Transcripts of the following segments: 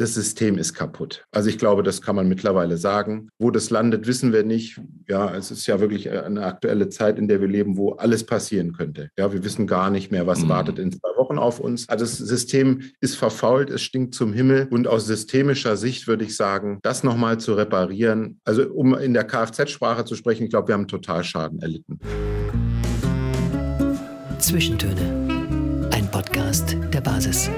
das System ist kaputt. Also ich glaube, das kann man mittlerweile sagen. Wo das landet, wissen wir nicht. Ja, es ist ja wirklich eine aktuelle Zeit, in der wir leben, wo alles passieren könnte. Ja, wir wissen gar nicht mehr, was mhm. wartet in zwei Wochen auf uns. Also das System ist verfault, es stinkt zum Himmel. Und aus systemischer Sicht würde ich sagen, das nochmal zu reparieren, also um in der Kfz-Sprache zu sprechen, ich glaube, wir haben total Schaden erlitten. Zwischentöne. Ein Podcast der Basis.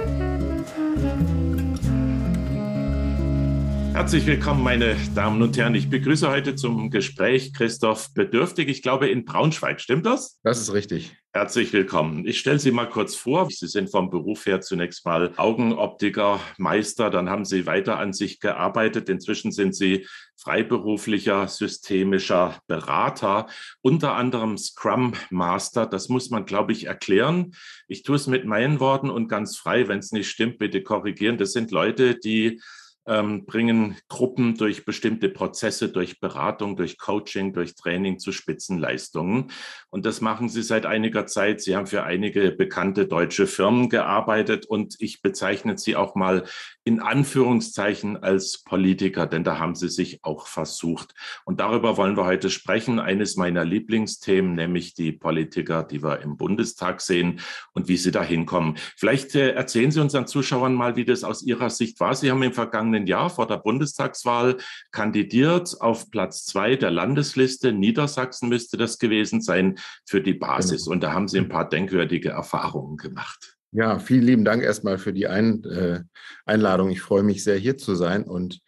Herzlich willkommen, meine Damen und Herren. Ich begrüße heute zum Gespräch Christoph Bedürftig. Ich glaube in Braunschweig. Stimmt das? Das ist richtig. Herzlich willkommen. Ich stelle Sie mal kurz vor. Sie sind vom Beruf her zunächst mal Augenoptiker, Meister. Dann haben Sie weiter an sich gearbeitet. Inzwischen sind Sie freiberuflicher systemischer Berater, unter anderem Scrum Master. Das muss man, glaube ich, erklären. Ich tue es mit meinen Worten und ganz frei. Wenn es nicht stimmt, bitte korrigieren. Das sind Leute, die ähm, bringen Gruppen durch bestimmte Prozesse, durch Beratung, durch Coaching, durch Training zu Spitzenleistungen. Und das machen sie seit einiger Zeit. Sie haben für einige bekannte deutsche Firmen gearbeitet und ich bezeichne sie auch mal in Anführungszeichen als Politiker, denn da haben sie sich auch versucht. Und darüber wollen wir heute sprechen. Eines meiner Lieblingsthemen, nämlich die Politiker, die wir im Bundestag sehen und wie sie da hinkommen. Vielleicht äh, erzählen Sie unseren Zuschauern mal, wie das aus Ihrer Sicht war. Sie haben im vergangenen Jahr vor der Bundestagswahl kandidiert auf Platz zwei der Landesliste. Niedersachsen müsste das gewesen sein für die Basis. Genau. Und da haben Sie ein paar denkwürdige Erfahrungen gemacht. Ja, vielen lieben Dank erstmal für die Ein äh, Einladung. Ich freue mich sehr, hier zu sein und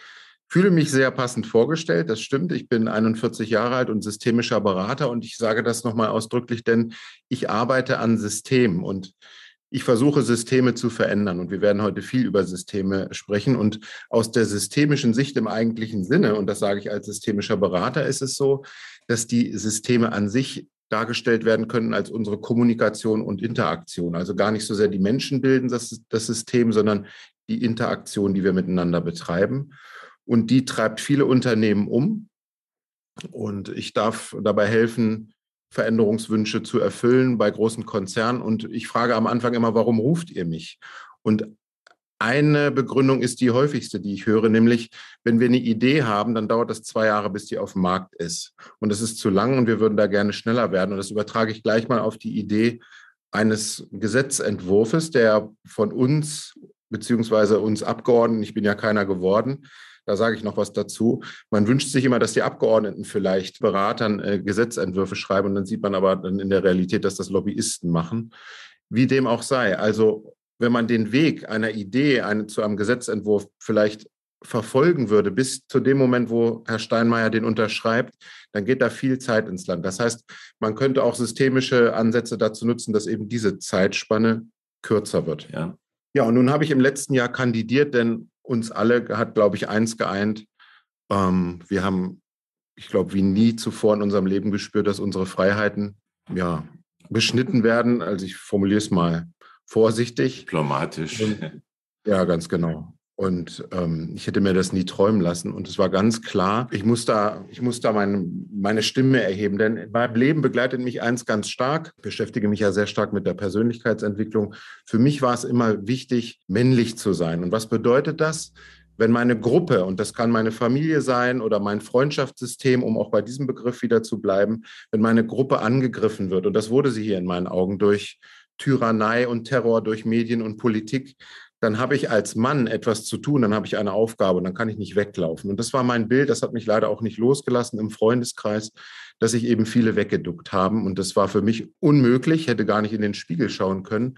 fühle mich sehr passend vorgestellt. Das stimmt. Ich bin 41 Jahre alt und systemischer Berater und ich sage das nochmal ausdrücklich, denn ich arbeite an Systemen und ich versuche Systeme zu verändern und wir werden heute viel über Systeme sprechen und aus der systemischen Sicht im eigentlichen Sinne, und das sage ich als systemischer Berater, ist es so, dass die Systeme an sich dargestellt werden können als unsere Kommunikation und Interaktion. Also gar nicht so sehr die Menschen bilden das, das System, sondern die Interaktion, die wir miteinander betreiben. Und die treibt viele Unternehmen um. Und ich darf dabei helfen, Veränderungswünsche zu erfüllen bei großen Konzernen. Und ich frage am Anfang immer, warum ruft ihr mich? Und eine Begründung ist die häufigste, die ich höre, nämlich, wenn wir eine Idee haben, dann dauert das zwei Jahre, bis die auf dem Markt ist. Und das ist zu lang und wir würden da gerne schneller werden. Und das übertrage ich gleich mal auf die Idee eines Gesetzentwurfs, der von uns beziehungsweise uns Abgeordneten, ich bin ja keiner geworden, da sage ich noch was dazu. Man wünscht sich immer, dass die Abgeordneten vielleicht Beratern äh, Gesetzentwürfe schreiben und dann sieht man aber dann in der Realität, dass das Lobbyisten machen. Wie dem auch sei. Also wenn man den Weg einer Idee eine, zu einem Gesetzentwurf vielleicht verfolgen würde, bis zu dem Moment, wo Herr Steinmeier den unterschreibt, dann geht da viel Zeit ins Land. Das heißt, man könnte auch systemische Ansätze dazu nutzen, dass eben diese Zeitspanne kürzer wird. Ja, ja und nun habe ich im letzten Jahr kandidiert, denn uns alle hat, glaube ich, eins geeint. Ähm, wir haben, ich glaube, wie nie zuvor in unserem Leben gespürt, dass unsere Freiheiten ja, beschnitten werden. Also ich formuliere es mal vorsichtig. Diplomatisch. Und, ja, ganz genau. Und ähm, ich hätte mir das nie träumen lassen. Und es war ganz klar, ich muss da, ich muss da meine, meine Stimme erheben. Denn in meinem Leben begleitet mich eins ganz stark. Ich beschäftige mich ja sehr stark mit der Persönlichkeitsentwicklung. Für mich war es immer wichtig, männlich zu sein. Und was bedeutet das? Wenn meine Gruppe, und das kann meine Familie sein oder mein Freundschaftssystem, um auch bei diesem Begriff wieder zu bleiben, wenn meine Gruppe angegriffen wird, und das wurde sie hier in meinen Augen durch Tyrannei und Terror durch Medien und Politik, dann habe ich als Mann etwas zu tun, dann habe ich eine Aufgabe und dann kann ich nicht weglaufen. Und das war mein Bild, das hat mich leider auch nicht losgelassen im Freundeskreis, dass sich eben viele weggeduckt haben. Und das war für mich unmöglich, hätte gar nicht in den Spiegel schauen können.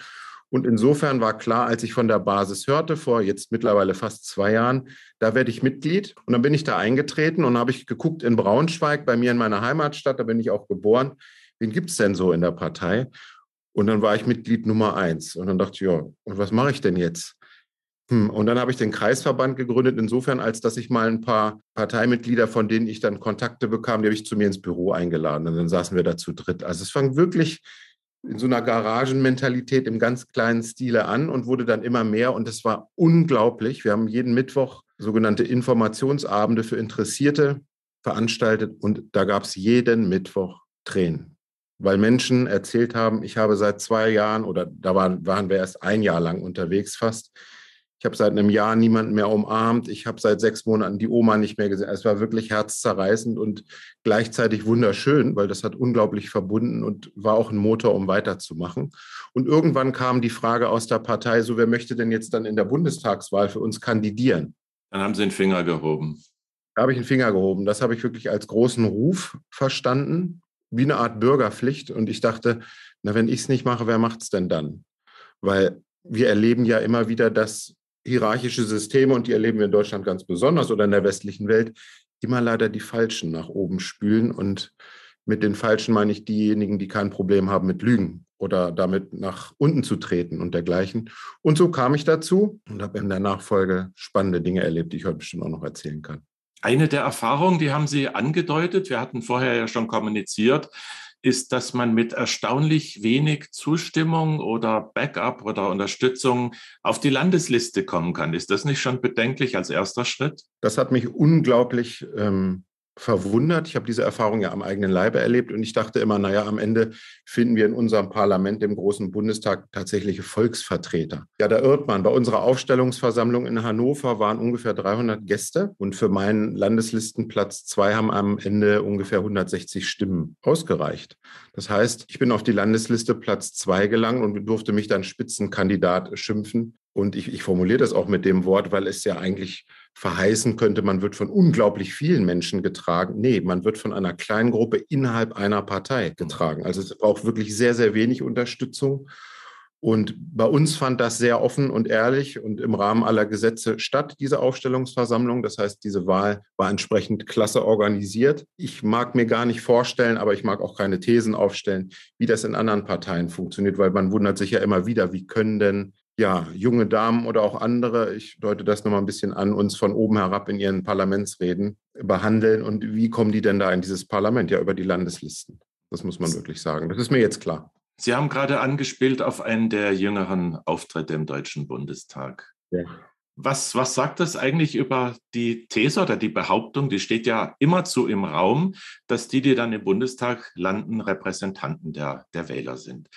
Und insofern war klar, als ich von der Basis hörte, vor jetzt mittlerweile fast zwei Jahren, da werde ich Mitglied. Und dann bin ich da eingetreten und habe ich geguckt in Braunschweig, bei mir in meiner Heimatstadt, da bin ich auch geboren. Wen gibt es denn so in der Partei? Und dann war ich Mitglied Nummer eins. Und dann dachte ich, ja, und was mache ich denn jetzt? Hm, und dann habe ich den Kreisverband gegründet, insofern, als dass ich mal ein paar Parteimitglieder, von denen ich dann Kontakte bekam, die habe ich zu mir ins Büro eingeladen. Und dann saßen wir da zu dritt. Also es fang wirklich in so einer Garagenmentalität im ganz kleinen Stile an und wurde dann immer mehr. Und es war unglaublich. Wir haben jeden Mittwoch sogenannte Informationsabende für Interessierte veranstaltet und da gab es jeden Mittwoch Tränen weil Menschen erzählt haben, ich habe seit zwei Jahren oder da waren, waren wir erst ein Jahr lang unterwegs fast, Ich habe seit einem Jahr niemanden mehr umarmt. Ich habe seit sechs Monaten die Oma nicht mehr gesehen. Es war wirklich herzzerreißend und gleichzeitig wunderschön, weil das hat unglaublich verbunden und war auch ein Motor, um weiterzumachen. Und irgendwann kam die Frage aus der Partei, so wer möchte denn jetzt dann in der Bundestagswahl für uns kandidieren? Dann haben Sie den Finger gehoben. Da habe ich den Finger gehoben. Das habe ich wirklich als großen Ruf verstanden, wie eine Art Bürgerpflicht. Und ich dachte, na, wenn ich es nicht mache, wer macht es denn dann? Weil wir erleben ja immer wieder, dass hierarchische Systeme, und die erleben wir in Deutschland ganz besonders oder in der westlichen Welt, immer leider die Falschen nach oben spülen. Und mit den Falschen meine ich diejenigen, die kein Problem haben mit Lügen oder damit nach unten zu treten und dergleichen. Und so kam ich dazu und habe in der Nachfolge spannende Dinge erlebt, die ich heute bestimmt auch noch erzählen kann. Eine der Erfahrungen, die haben Sie angedeutet, wir hatten vorher ja schon kommuniziert, ist, dass man mit erstaunlich wenig Zustimmung oder Backup oder Unterstützung auf die Landesliste kommen kann. Ist das nicht schon bedenklich als erster Schritt? Das hat mich unglaublich ähm, verwundert. Ich habe diese Erfahrung ja am eigenen Leibe erlebt und ich dachte immer, naja, am Ende finden wir in unserem Parlament, dem großen Bundestag, tatsächliche Volksvertreter. Ja, da irrt man. Bei unserer Aufstellungsversammlung in Hannover waren ungefähr 300 Gäste und für meinen Landeslistenplatz zwei haben am Ende ungefähr 160 Stimmen ausgereicht. Das heißt, ich bin auf die Landesliste Platz zwei gelangt und durfte mich dann Spitzenkandidat schimpfen. Und ich, ich formuliere das auch mit dem Wort, weil es ja eigentlich verheißen könnte, man wird von unglaublich vielen Menschen getragen. Nee, man wird von einer kleinen Gruppe innerhalb einer Partei getragen. Also es braucht wirklich sehr, sehr wenig Unterstützung. Und bei uns fand das sehr offen und ehrlich und im Rahmen aller Gesetze statt, diese Aufstellungsversammlung. Das heißt, diese Wahl war entsprechend klasse organisiert. Ich mag mir gar nicht vorstellen, aber ich mag auch keine Thesen aufstellen, wie das in anderen Parteien funktioniert, weil man wundert sich ja immer wieder, wie können denn ja, junge Damen oder auch andere, ich deute das nochmal ein bisschen an, uns von oben herab in ihren Parlamentsreden behandeln. Und wie kommen die denn da in dieses Parlament? Ja, über die Landeslisten. Das muss man wirklich sagen. Das ist mir jetzt klar. Sie haben gerade angespielt auf einen der jüngeren Auftritte im Deutschen Bundestag. Ja. Was, was sagt das eigentlich über die These oder die Behauptung, die steht ja immerzu im Raum, dass die, die dann im Bundestag landen, Repräsentanten der, der Wähler sind?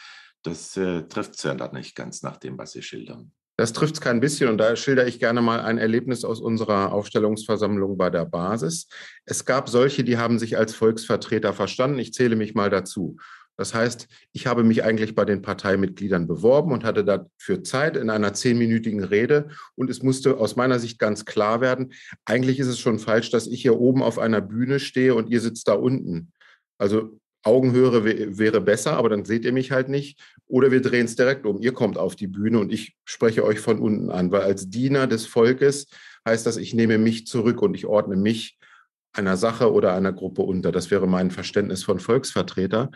Das äh, trifft es ja dann nicht ganz nach dem, was Sie schildern. Das trifft es kein bisschen und da schilder ich gerne mal ein Erlebnis aus unserer Aufstellungsversammlung bei der Basis. Es gab solche, die haben sich als Volksvertreter verstanden. Ich zähle mich mal dazu. Das heißt, ich habe mich eigentlich bei den Parteimitgliedern beworben und hatte dafür Zeit in einer zehnminütigen Rede. Und es musste aus meiner Sicht ganz klar werden, eigentlich ist es schon falsch, dass ich hier oben auf einer Bühne stehe und ihr sitzt da unten. Also Augenhöhe wäre besser, aber dann seht ihr mich halt nicht. Oder wir drehen es direkt um. Ihr kommt auf die Bühne und ich spreche euch von unten an, weil als Diener des Volkes heißt das, ich nehme mich zurück und ich ordne mich einer Sache oder einer Gruppe unter. Das wäre mein Verständnis von Volksvertreter.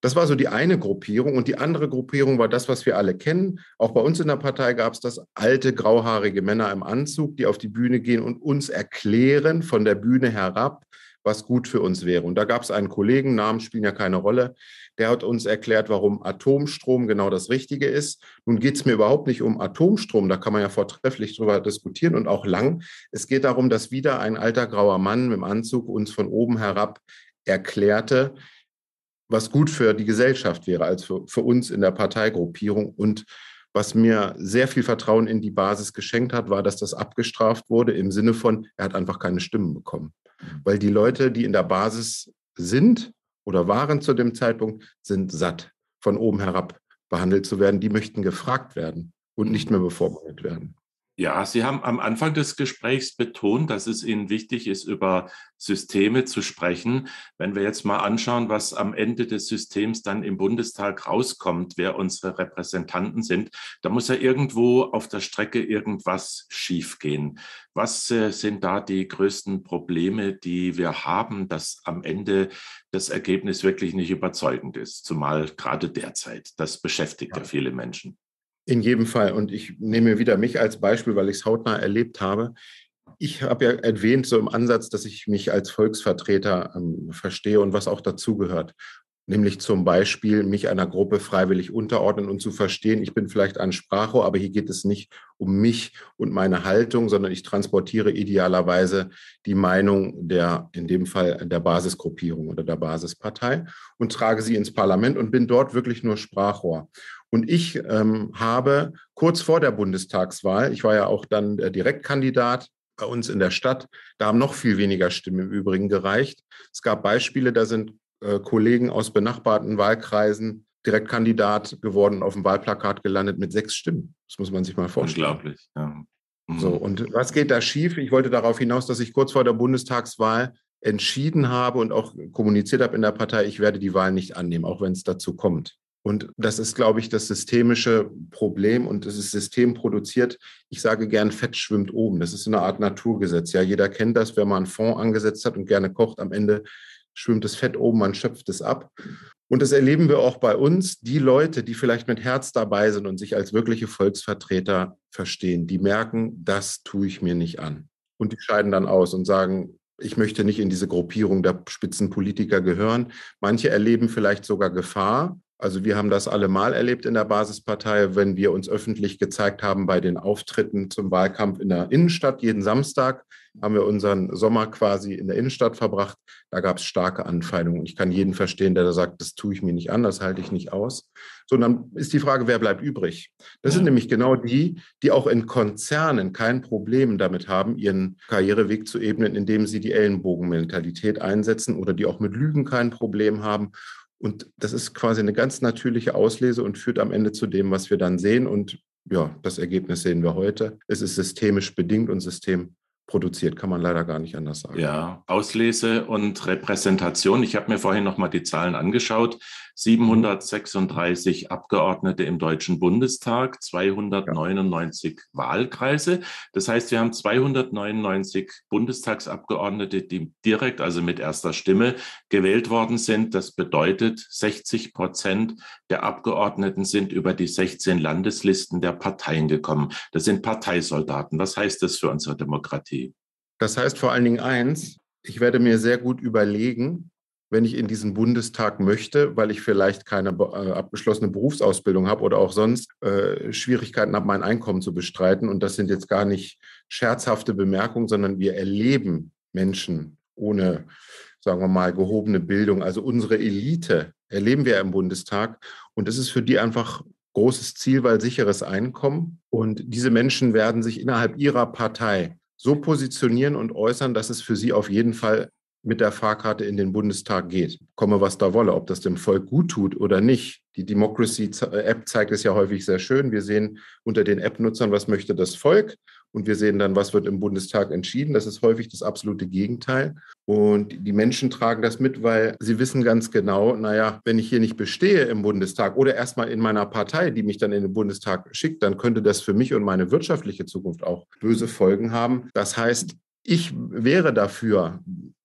Das war so die eine Gruppierung und die andere Gruppierung war das, was wir alle kennen. Auch bei uns in der Partei gab es das alte grauhaarige Männer im Anzug, die auf die Bühne gehen und uns erklären von der Bühne herab, was gut für uns wäre. Und da gab es einen Kollegen, Namen spielen ja keine Rolle, der hat uns erklärt, warum Atomstrom genau das Richtige ist. Nun geht es mir überhaupt nicht um Atomstrom, da kann man ja vortrefflich drüber diskutieren und auch lang. Es geht darum, dass wieder ein alter grauer Mann mit Anzug uns von oben herab erklärte, was gut für die Gesellschaft wäre, als für, für uns in der Parteigruppierung. Und was mir sehr viel Vertrauen in die Basis geschenkt hat, war, dass das abgestraft wurde im Sinne von, er hat einfach keine Stimmen bekommen. Weil die Leute, die in der Basis sind oder waren zu dem Zeitpunkt, sind satt, von oben herab behandelt zu werden. Die möchten gefragt werden und nicht mehr bevormundet werden. Ja, Sie haben am Anfang des Gesprächs betont, dass es Ihnen wichtig ist, über Systeme zu sprechen. Wenn wir jetzt mal anschauen, was am Ende des Systems dann im Bundestag rauskommt, wer unsere Repräsentanten sind, da muss ja irgendwo auf der Strecke irgendwas schiefgehen. Was äh, sind da die größten Probleme, die wir haben, dass am Ende das Ergebnis wirklich nicht überzeugend ist, zumal gerade derzeit. Das beschäftigt ja, ja viele Menschen. In jedem Fall. Und ich nehme wieder mich als Beispiel, weil ich es hautnah erlebt habe. Ich habe ja erwähnt, so im Ansatz, dass ich mich als Volksvertreter ähm, verstehe und was auch dazugehört. Nämlich zum Beispiel mich einer Gruppe freiwillig unterordnen und zu verstehen, ich bin vielleicht ein Sprachrohr, aber hier geht es nicht um mich und meine Haltung, sondern ich transportiere idealerweise die Meinung der, in dem Fall der Basisgruppierung oder der Basispartei und trage sie ins Parlament und bin dort wirklich nur Sprachrohr. Und ich ähm, habe kurz vor der Bundestagswahl, ich war ja auch dann Direktkandidat bei uns in der Stadt, da haben noch viel weniger Stimmen im Übrigen gereicht. Es gab Beispiele, da sind äh, Kollegen aus benachbarten Wahlkreisen Direktkandidat geworden, auf dem Wahlplakat gelandet mit sechs Stimmen. Das muss man sich mal vorstellen. Unglaublich, ja. Mhm. So, und was geht da schief? Ich wollte darauf hinaus, dass ich kurz vor der Bundestagswahl entschieden habe und auch kommuniziert habe in der Partei, ich werde die Wahl nicht annehmen, auch wenn es dazu kommt. Und das ist, glaube ich, das systemische Problem und es ist systemproduziert. Ich sage gern, Fett schwimmt oben. Das ist eine Art Naturgesetz. Ja, jeder kennt das, wenn man einen Fond angesetzt hat und gerne kocht. Am Ende schwimmt das Fett oben, man schöpft es ab. Und das erleben wir auch bei uns. Die Leute, die vielleicht mit Herz dabei sind und sich als wirkliche Volksvertreter verstehen, die merken, das tue ich mir nicht an. Und die scheiden dann aus und sagen, ich möchte nicht in diese Gruppierung der Spitzenpolitiker gehören. Manche erleben vielleicht sogar Gefahr, also wir haben das alle mal erlebt in der Basispartei, wenn wir uns öffentlich gezeigt haben bei den Auftritten zum Wahlkampf in der Innenstadt. Jeden Samstag haben wir unseren Sommer quasi in der Innenstadt verbracht. Da gab es starke Anfeindungen. Ich kann jeden verstehen, der da sagt, das tue ich mir nicht an, das halte ich nicht aus. So, dann ist die Frage, wer bleibt übrig? Das sind nämlich genau die, die auch in Konzernen kein Problem damit haben, ihren Karriereweg zu ebnen, indem sie die Ellenbogenmentalität einsetzen oder die auch mit Lügen kein Problem haben und das ist quasi eine ganz natürliche Auslese und führt am Ende zu dem, was wir dann sehen. Und ja, das Ergebnis sehen wir heute. Es ist systemisch bedingt und system produziert, kann man leider gar nicht anders sagen. Ja, Auslese und Repräsentation. Ich habe mir vorhin noch mal die Zahlen angeschaut. 736 Abgeordnete im Deutschen Bundestag, 299 ja. Wahlkreise. Das heißt, wir haben 299 Bundestagsabgeordnete, die direkt, also mit erster Stimme, gewählt worden sind. Das bedeutet, 60 Prozent der Abgeordneten sind über die 16 Landeslisten der Parteien gekommen. Das sind Parteisoldaten. Was heißt das für unsere Demokratie? Das heißt vor allen Dingen eins, ich werde mir sehr gut überlegen, wenn ich in diesen Bundestag möchte, weil ich vielleicht keine äh, abgeschlossene Berufsausbildung habe oder auch sonst äh, Schwierigkeiten habe, mein Einkommen zu bestreiten. Und das sind jetzt gar nicht scherzhafte Bemerkungen, sondern wir erleben Menschen ohne, sagen wir mal, gehobene Bildung. Also unsere Elite erleben wir im Bundestag. Und das ist für die einfach großes Ziel, weil sicheres Einkommen. Und diese Menschen werden sich innerhalb ihrer Partei so positionieren und äußern, dass es für sie auf jeden Fall mit der Fahrkarte in den Bundestag geht. Komme, was da wolle, ob das dem Volk gut tut oder nicht. Die Democracy-App zeigt es ja häufig sehr schön. Wir sehen unter den App-Nutzern, was möchte das Volk. Und wir sehen dann, was wird im Bundestag entschieden. Das ist häufig das absolute Gegenteil. Und die Menschen tragen das mit, weil sie wissen ganz genau, naja, wenn ich hier nicht bestehe im Bundestag oder erstmal in meiner Partei, die mich dann in den Bundestag schickt, dann könnte das für mich und meine wirtschaftliche Zukunft auch böse Folgen haben. Das heißt, ich wäre dafür,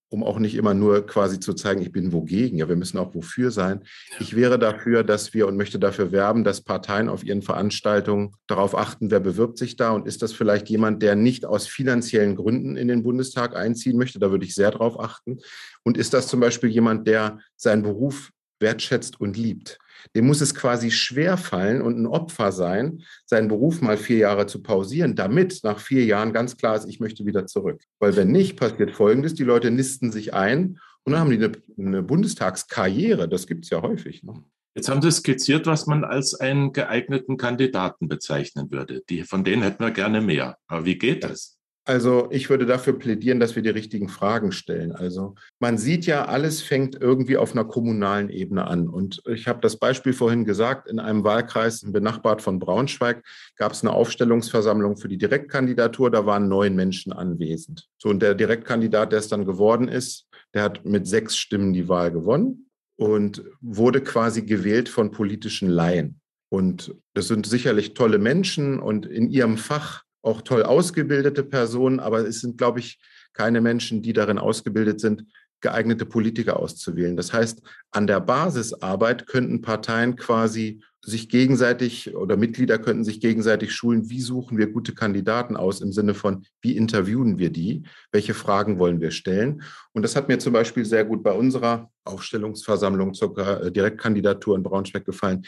um auch nicht immer nur quasi zu zeigen, ich bin wogegen. Ja, wir müssen auch wofür sein. Ich wäre dafür, dass wir und möchte dafür werben, dass Parteien auf ihren Veranstaltungen darauf achten, wer bewirbt sich da und ist das vielleicht jemand, der nicht aus finanziellen Gründen in den Bundestag einziehen möchte. Da würde ich sehr darauf achten. Und ist das zum Beispiel jemand, der seinen Beruf wertschätzt und liebt? Dem muss es quasi schwer fallen und ein Opfer sein, seinen Beruf mal vier Jahre zu pausieren, damit nach vier Jahren ganz klar ist, ich möchte wieder zurück. Weil wenn nicht, passiert Folgendes, die Leute nisten sich ein und dann haben die eine, eine Bundestagskarriere. Das gibt es ja häufig. Ne? Jetzt haben Sie skizziert, was man als einen geeigneten Kandidaten bezeichnen würde. Die, von denen hätten wir gerne mehr. Aber wie geht das? Also ich würde dafür plädieren, dass wir die richtigen Fragen stellen. Also man sieht ja, alles fängt irgendwie auf einer kommunalen Ebene an. Und ich habe das Beispiel vorhin gesagt, in einem Wahlkreis benachbart von Braunschweig gab es eine Aufstellungsversammlung für die Direktkandidatur. Da waren neun Menschen anwesend. So, und der Direktkandidat, der es dann geworden ist, der hat mit sechs Stimmen die Wahl gewonnen und wurde quasi gewählt von politischen Laien. Und das sind sicherlich tolle Menschen und in ihrem Fach auch toll ausgebildete Personen, aber es sind, glaube ich, keine Menschen, die darin ausgebildet sind, geeignete Politiker auszuwählen. Das heißt, an der Basisarbeit könnten Parteien quasi sich gegenseitig oder Mitglieder könnten sich gegenseitig schulen, wie suchen wir gute Kandidaten aus im Sinne von, wie interviewen wir die, welche Fragen wollen wir stellen. Und das hat mir zum Beispiel sehr gut bei unserer Aufstellungsversammlung zur äh, Direktkandidatur in Braunschweig gefallen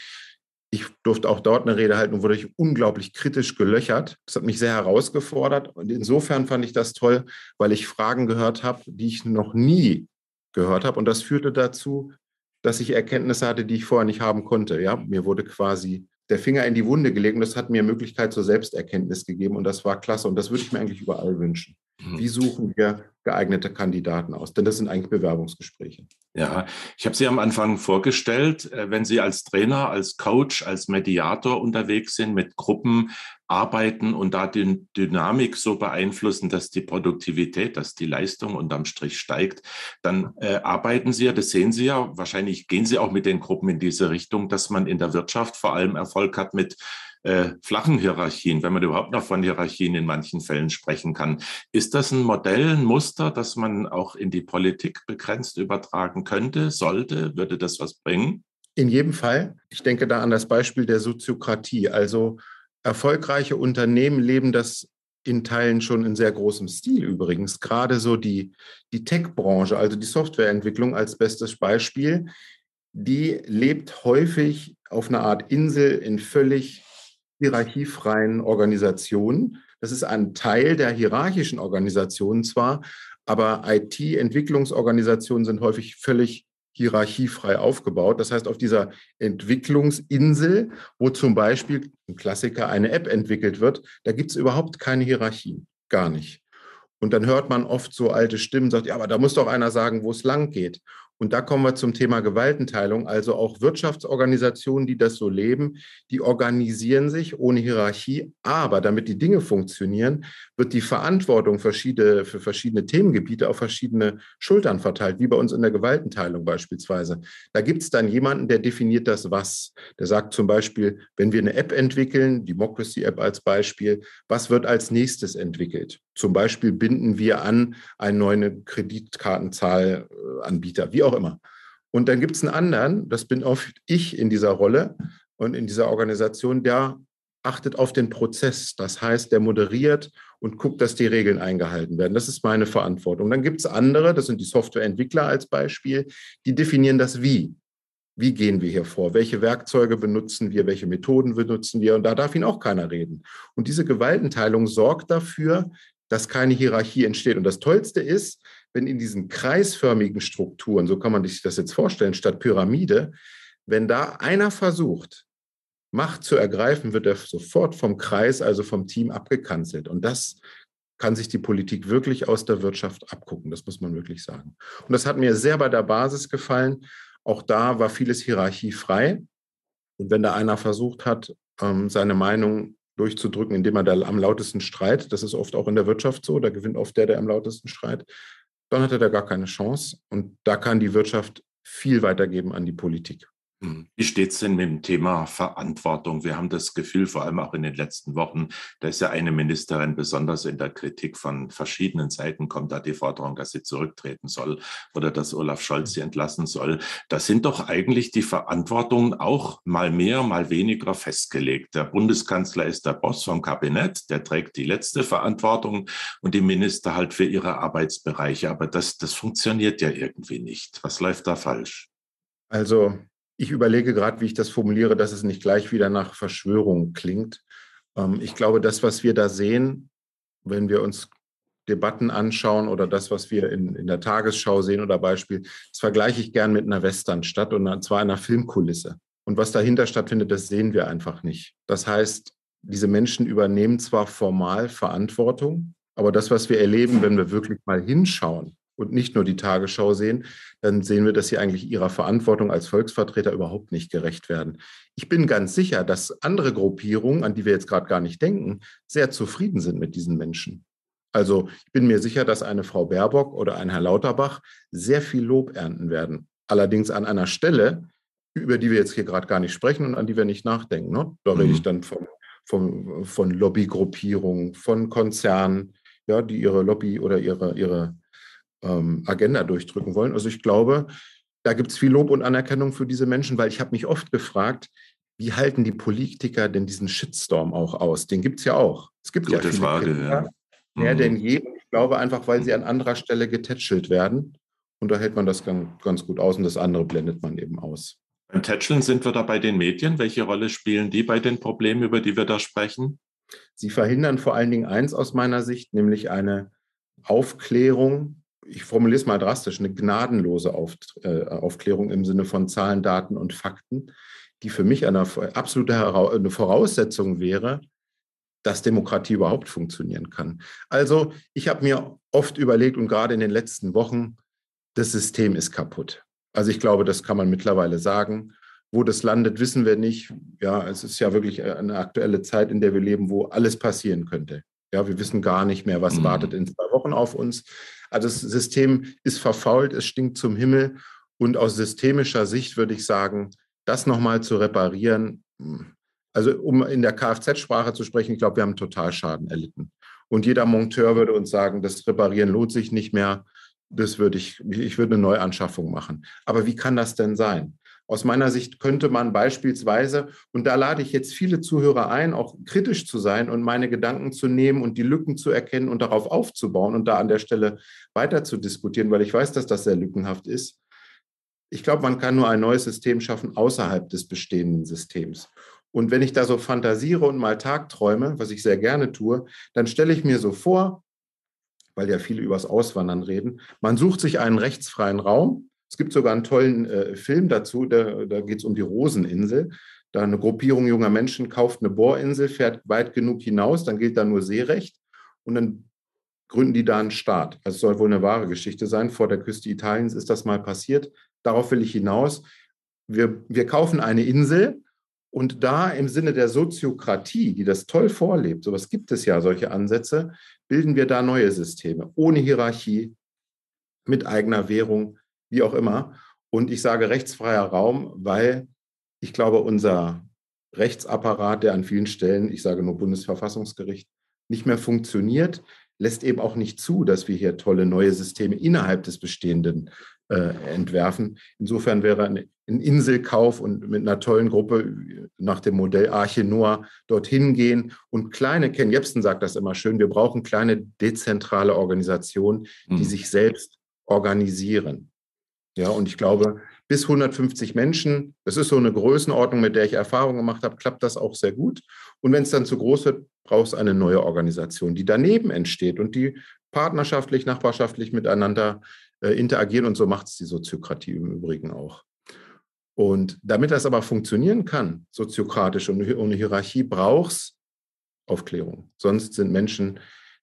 ich durfte auch dort eine Rede halten und wurde ich unglaublich kritisch gelöchert. Das hat mich sehr herausgefordert. Und insofern fand ich das toll, weil ich Fragen gehört habe, die ich noch nie gehört habe. Und das führte dazu, dass ich Erkenntnisse hatte, die ich vorher nicht haben konnte. Ja, mir wurde quasi der Finger in die Wunde gelegt und das hat mir Möglichkeit zur Selbsterkenntnis gegeben und das war klasse und das würde ich mir eigentlich überall wünschen. Mhm. Wie suchen wir geeignete Kandidaten aus? Denn das sind eigentlich Bewerbungsgespräche. Ja, ich habe Sie am Anfang vorgestellt, äh, wenn Sie als Trainer, als Coach, als Mediator unterwegs sind, mit Gruppen arbeiten und da die Dynamik so beeinflussen, dass die Produktivität, dass die Leistung unterm Strich steigt, dann äh, arbeiten Sie ja, das sehen Sie ja, wahrscheinlich gehen Sie auch mit den Gruppen in diese Richtung, dass man in der Wirtschaft vor allem Erfolg hat mit äh, flachen Hierarchien, wenn man überhaupt noch von Hierarchien in manchen Fällen sprechen kann. Ist das ein Modell, ein Muster, das man auch in die Politik begrenzt übertragen könnte, sollte? Würde das was bringen? In jedem Fall. Ich denke da an das Beispiel der Soziokratie. Also erfolgreiche Unternehmen leben das in Teilen schon in sehr großem Stil übrigens. Gerade so die, die Tech-Branche, also die Softwareentwicklung als bestes Beispiel, die lebt häufig auf einer Art Insel in völlig hierarchiefreien Organisationen. Das ist ein Teil der hierarchischen Organisationen zwar, aber IT-Entwicklungsorganisationen sind häufig völlig hierarchiefrei aufgebaut. Das heißt, auf dieser Entwicklungsinsel, wo zum Beispiel ein Klassiker eine App entwickelt wird, da gibt es überhaupt keine Hierarchie, gar nicht. Und dann hört man oft so alte Stimmen, sagt, ja, aber da muss doch einer sagen, wo es lang geht. Und da kommen wir zum Thema Gewaltenteilung. Also auch Wirtschaftsorganisationen, die das so leben, die organisieren sich ohne Hierarchie. Aber damit die Dinge funktionieren, wird die Verantwortung verschiedene, für verschiedene Themengebiete auf verschiedene Schultern verteilt, wie bei uns in der Gewaltenteilung beispielsweise. Da gibt es dann jemanden, der definiert das Was. Der sagt zum Beispiel, wenn wir eine App entwickeln, Democracy App als Beispiel, was wird als nächstes entwickelt? Zum Beispiel binden wir an einen neuen Kreditkartenzahlanbieter, wie auch immer. Und dann gibt es einen anderen, das bin oft ich in dieser Rolle und in dieser Organisation, der achtet auf den Prozess. Das heißt, der moderiert und guckt, dass die Regeln eingehalten werden. Das ist meine Verantwortung. Dann gibt es andere, das sind die Softwareentwickler als Beispiel, die definieren das Wie. Wie gehen wir hier vor? Welche Werkzeuge benutzen wir? Welche Methoden benutzen wir? Und da darf ihn auch keiner reden. Und diese Gewaltenteilung sorgt dafür, dass keine Hierarchie entsteht. Und das Tollste ist, wenn in diesen kreisförmigen Strukturen, so kann man sich das jetzt vorstellen, statt Pyramide, wenn da einer versucht, Macht zu ergreifen, wird er sofort vom Kreis, also vom Team abgekanzelt. Und das kann sich die Politik wirklich aus der Wirtschaft abgucken. Das muss man wirklich sagen. Und das hat mir sehr bei der Basis gefallen. Auch da war vieles hierarchiefrei. Und wenn da einer versucht hat, ähm, seine Meinung durchzudrücken, indem er da am lautesten streitet. Das ist oft auch in der Wirtschaft so, da gewinnt oft der, der am lautesten schreit. Dann hat er da gar keine Chance. Und da kann die Wirtschaft viel weitergeben an die Politik. Hm. Wie steht es denn mit dem Thema Verantwortung? Wir haben das Gefühl, vor allem auch in den letzten Wochen, da ist ja eine Ministerin besonders in der Kritik von verschiedenen Seiten, kommt da die Forderung, dass sie zurücktreten soll oder dass Olaf Scholz sie entlassen soll. Da sind doch eigentlich die Verantwortungen auch mal mehr, mal weniger festgelegt. Der Bundeskanzler ist der Boss vom Kabinett, der trägt die letzte Verantwortung und die Minister halt für ihre Arbeitsbereiche. Aber das, das funktioniert ja irgendwie nicht. Was läuft da falsch? Also ich überlege gerade, wie ich das formuliere, dass es nicht gleich wieder nach Verschwörung klingt. Ähm, ich glaube, das, was wir da sehen, wenn wir uns Debatten anschauen oder das, was wir in, in der Tagesschau sehen oder Beispiel, das vergleiche ich gern mit einer Westernstadt und zwar einer Filmkulisse. Und was dahinter stattfindet, das sehen wir einfach nicht. Das heißt, diese Menschen übernehmen zwar formal Verantwortung, aber das, was wir erleben, wenn wir wirklich mal hinschauen, und nicht nur die Tagesschau sehen, dann sehen wir, dass sie eigentlich ihrer Verantwortung als Volksvertreter überhaupt nicht gerecht werden. Ich bin ganz sicher, dass andere Gruppierungen, an die wir jetzt gerade gar nicht denken, sehr zufrieden sind mit diesen Menschen. Also ich bin mir sicher, dass eine Frau Baerbock oder ein Herr Lauterbach sehr viel Lob ernten werden. Allerdings an einer Stelle, über die wir jetzt hier gerade gar nicht sprechen und an die wir nicht nachdenken. Ne? Da mhm. rede ich dann von, von, von Lobbygruppierungen, von Konzernen, ja, die ihre Lobby oder ihre, ihre ähm, Agenda durchdrücken wollen. Also ich glaube, da gibt es viel Lob und Anerkennung für diese Menschen, weil ich habe mich oft gefragt, wie halten die Politiker denn diesen Shitstorm auch aus? Den gibt es ja auch. Es gibt Gute ja viele Frage, Kritiker, ja. mehr mhm. denn je. Ich glaube einfach, weil sie an anderer Stelle getätschelt werden. Und da hält man das ganz, ganz gut aus und das andere blendet man eben aus. Beim Tätscheln sind wir da bei den Medien. Welche Rolle spielen die bei den Problemen, über die wir da sprechen? Sie verhindern vor allen Dingen eins aus meiner Sicht, nämlich eine Aufklärung ich formuliere es mal drastisch, eine gnadenlose Auf, äh, Aufklärung im Sinne von Zahlen, Daten und Fakten, die für mich eine absolute eine Voraussetzung wäre, dass Demokratie überhaupt funktionieren kann. Also ich habe mir oft überlegt und gerade in den letzten Wochen, das System ist kaputt. Also ich glaube, das kann man mittlerweile sagen. Wo das landet, wissen wir nicht. Ja, es ist ja wirklich eine aktuelle Zeit, in der wir leben, wo alles passieren könnte. Ja, wir wissen gar nicht mehr, was mhm. wartet in zwei Wochen auf uns. Also das System ist verfault, es stinkt zum Himmel. Und aus systemischer Sicht würde ich sagen, das nochmal zu reparieren, hm, also um in der Kfz-Sprache zu sprechen, ich glaube, wir haben Totalschaden erlitten. Und jeder Monteur würde uns sagen, das Reparieren lohnt sich nicht mehr. Das würde ich, ich würde eine Neuanschaffung machen. Aber wie kann das denn sein? Aus meiner Sicht könnte man beispielsweise, und da lade ich jetzt viele Zuhörer ein, auch kritisch zu sein und meine Gedanken zu nehmen und die Lücken zu erkennen und darauf aufzubauen und da an der Stelle weiter zu diskutieren, weil ich weiß, dass das sehr lückenhaft ist. Ich glaube, man kann nur ein neues System schaffen außerhalb des bestehenden Systems. Und wenn ich da so fantasiere und mal Tagträume, was ich sehr gerne tue, dann stelle ich mir so vor, weil ja viele übers Auswandern reden, man sucht sich einen rechtsfreien Raum. Es gibt sogar einen tollen äh, Film dazu, da, da geht es um die Roseninsel. Da eine Gruppierung junger Menschen kauft eine Bohrinsel, fährt weit genug hinaus, dann gilt da nur Seerecht und dann gründen die da einen Staat. Also es soll wohl eine wahre Geschichte sein. Vor der Küste Italiens ist das mal passiert. Darauf will ich hinaus. Wir, wir kaufen eine Insel und da im Sinne der Soziokratie, die das toll vorlebt, sowas gibt es ja, solche Ansätze, bilden wir da neue Systeme, ohne Hierarchie, mit eigener Währung, wie auch immer. Und ich sage rechtsfreier Raum, weil ich glaube, unser Rechtsapparat, der an vielen Stellen, ich sage nur Bundesverfassungsgericht, nicht mehr funktioniert, lässt eben auch nicht zu, dass wir hier tolle neue Systeme innerhalb des Bestehenden äh, entwerfen. Insofern wäre ein, ein, Inselkauf und mit einer tollen Gruppe nach dem Modell Arche Noah dorthin gehen und kleine, Ken Jebsen sagt das immer schön, wir brauchen kleine dezentrale Organisationen, die mhm. sich selbst organisieren. Ja, und ich glaube, bis 150 Menschen, das ist so eine Größenordnung, mit der ich Erfahrung gemacht habe, klappt das auch sehr gut. Und wenn es dann zu groß wird, braucht es eine neue Organisation, die daneben entsteht und die partnerschaftlich, nachbarschaftlich miteinander äh, interagieren und so macht es die Soziokratie im Übrigen auch. Und damit das aber funktionieren kann, soziokratisch und ohne Hierarchie, braucht es Aufklärung. Sonst sind Menschen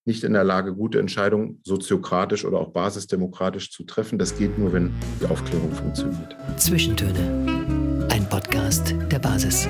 nicht in der Lage, gute Entscheidungen soziokratisch oder auch basisdemokratisch zu treffen. Das geht nur, wenn die Aufklärung funktioniert. Zwischentöne. Ein Podcast der Basis.